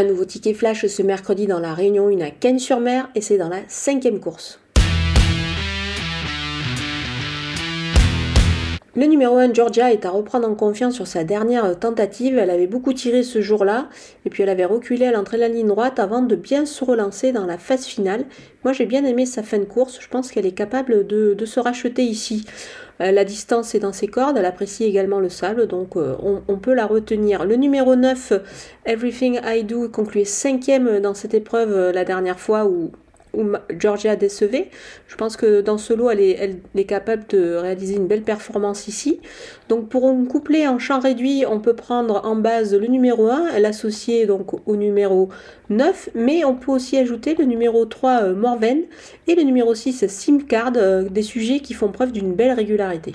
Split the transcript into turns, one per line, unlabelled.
Un nouveau ticket flash ce mercredi dans la Réunion 1 à Cannes-sur-Mer et c'est dans la cinquième course. Le numéro 1, Georgia, est à reprendre en confiance sur sa dernière tentative. Elle avait beaucoup tiré ce jour-là et puis elle avait reculé à l'entrée de la ligne droite avant de bien se relancer dans la phase finale. Moi j'ai bien aimé sa fin de course, je pense qu'elle est capable de, se racheter ici. Euh, la distance est dans ses cordes, elle apprécie également le sable, donc euh, on, peut la retenir. Le numéro 9, Everything I Do, concluait cinquième dans cette épreuve euh, la dernière fois où où Georgia décevait. Je pense que dans ce lot, elle est, capable de réaliser une belle performance ici. Donc pour un couplet en champ réduit, on peut prendre en base le numéro 1, l'associer donc au numéro 9, mais on peut aussi ajouter le numéro 3 euh, Morven et le numéro 6 Simcard, euh, des sujets qui font preuve d'une belle régularité.